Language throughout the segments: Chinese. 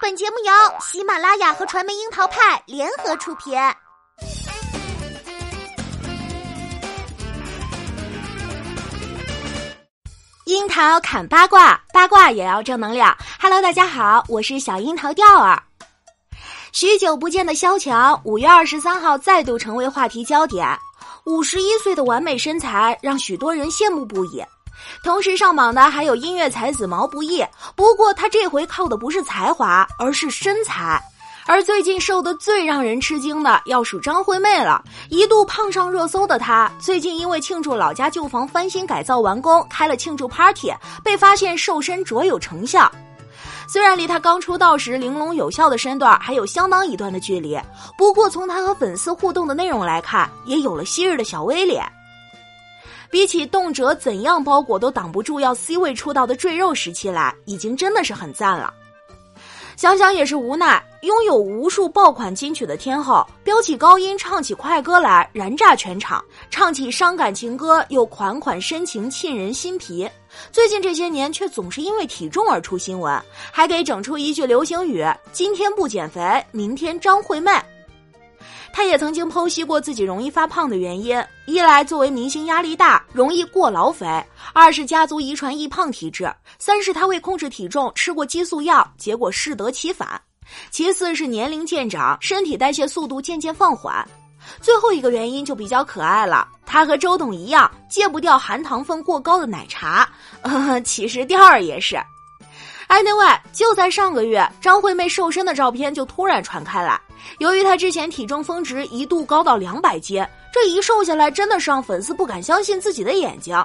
本节目由喜马拉雅和传媒樱桃派联合出品。樱桃砍八卦，八卦也要正能量。Hello，大家好，我是小樱桃调儿。许久不见的萧蔷，五月二十三号再度成为话题焦点。五十一岁的完美身材让许多人羡慕不已。同时上榜的还有音乐才子毛不易，不过他这回靠的不是才华，而是身材。而最近瘦的最让人吃惊的，要数张惠妹了。一度胖上热搜的她，最近因为庆祝老家旧房翻新改造完工，开了庆祝 party，被发现瘦身卓有成效。虽然离她刚出道时玲珑有效的身段还有相当一段的距离，不过从她和粉丝互动的内容来看，也有了昔日的小 V 脸。比起动辄怎样包裹都挡不住要 C 位出道的赘肉时期来，已经真的是很赞了。想想也是无奈，拥有无数爆款金曲的天后，飙起高音唱起快歌来，燃炸全场；唱起伤感情歌又款款深情沁人心脾。最近这些年却总是因为体重而出新闻，还得整出一句流行语：“今天不减肥，明天张惠妹。”他也曾经剖析过自己容易发胖的原因：一来作为明星压力大，容易过劳肥；二是家族遗传易胖体质；三是他为控制体重吃过激素药，结果适得其反；其次是年龄渐长，身体代谢速度渐渐放缓；最后一个原因就比较可爱了，他和周董一样戒不掉含糖分过高的奶茶。其实第二也是。Anyway，就在上个月，张惠妹瘦身的照片就突然传开来。由于她之前体重峰值一度高到两百斤，这一瘦下来，真的是让粉丝不敢相信自己的眼睛。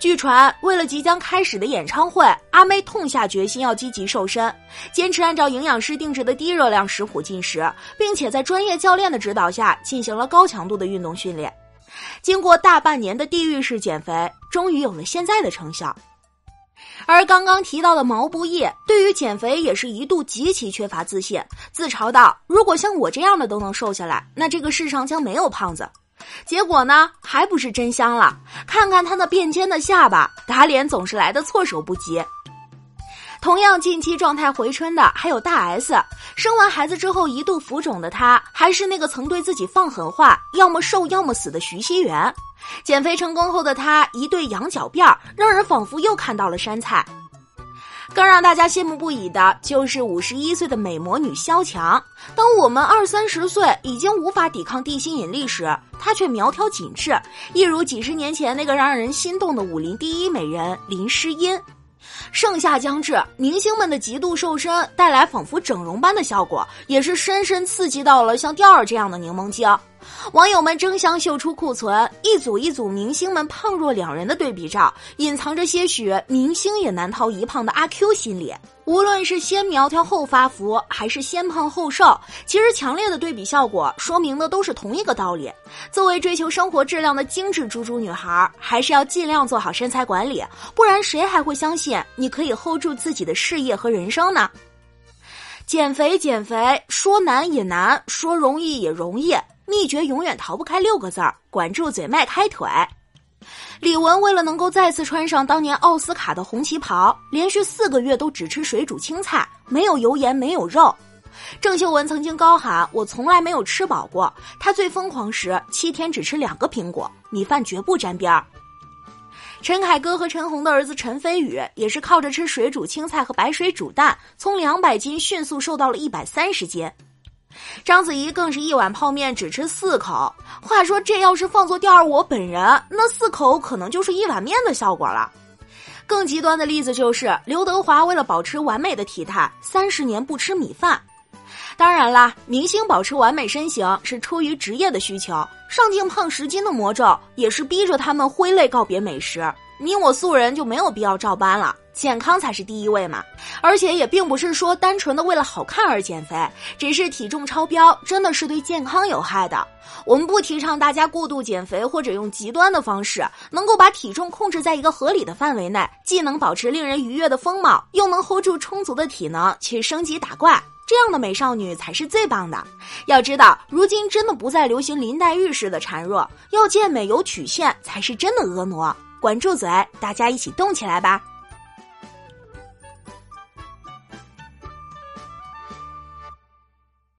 据传，为了即将开始的演唱会，阿妹痛下决心要积极瘦身，坚持按照营养师定制的低热量食谱进食，并且在专业教练的指导下进行了高强度的运动训练。经过大半年的地狱式减肥，终于有了现在的成效。而刚刚提到的毛不易，对于减肥也是一度极其缺乏自信，自嘲道：“如果像我这样的都能瘦下来，那这个世上将没有胖子。”结果呢，还不是真香了？看看他那变尖的下巴，打脸总是来的措手不及。同样近期状态回春的还有大 S，生完孩子之后一度浮肿的她，还是那个曾对自己放狠话“要么瘦要么死”的徐熙媛。减肥成功后的她一对羊角辫儿，让人仿佛又看到了山菜。更让大家羡慕不已的就是五十一岁的美魔女萧蔷。当我们二三十岁已经无法抵抗地心引力时，她却苗条紧致，一如几十年前那个让人心动的武林第一美人林诗音。盛夏将至，明星们的极度瘦身带来仿佛整容般的效果，也是深深刺激到了像吊儿这样的柠檬精。网友们争相秀出库存，一组一组明星们胖若两人的对比照，隐藏着些许明星也难逃一胖的阿 Q 心理。无论是先苗条后发福，还是先胖后瘦，其实强烈的对比效果说明的都是同一个道理。作为追求生活质量的精致猪猪女孩，还是要尽量做好身材管理，不然谁还会相信你可以 hold 住自己的事业和人生呢？减肥，减肥，说难也难，说容易也容易。秘诀永远逃不开六个字儿：管住嘴，迈开腿。李玟为了能够再次穿上当年奥斯卡的红旗袍，连续四个月都只吃水煮青菜，没有油盐，没有肉。郑秀文曾经高喊：“我从来没有吃饱过。”她最疯狂时，七天只吃两个苹果，米饭绝不沾边儿。陈凯歌和陈红的儿子陈飞宇也是靠着吃水煮青菜和白水煮蛋，从两百斤迅速瘦到了一百三十斤。章子怡更是一碗泡面只吃四口。话说这要是放作调儿我本人，那四口可能就是一碗面的效果了。更极端的例子就是刘德华为了保持完美的体态，三十年不吃米饭。当然啦，明星保持完美身形是出于职业的需求，上镜胖十斤的魔咒也是逼着他们挥泪告别美食。你我素人就没有必要照搬了。健康才是第一位嘛，而且也并不是说单纯的为了好看而减肥，只是体重超标真的是对健康有害的。我们不提倡大家过度减肥或者用极端的方式，能够把体重控制在一个合理的范围内，既能保持令人愉悦的风貌，又能 hold 住充足的体能去升级打怪，这样的美少女才是最棒的。要知道，如今真的不再流行林黛玉式的孱弱，要健美有曲线才是真的婀娜。管住嘴，大家一起动起来吧！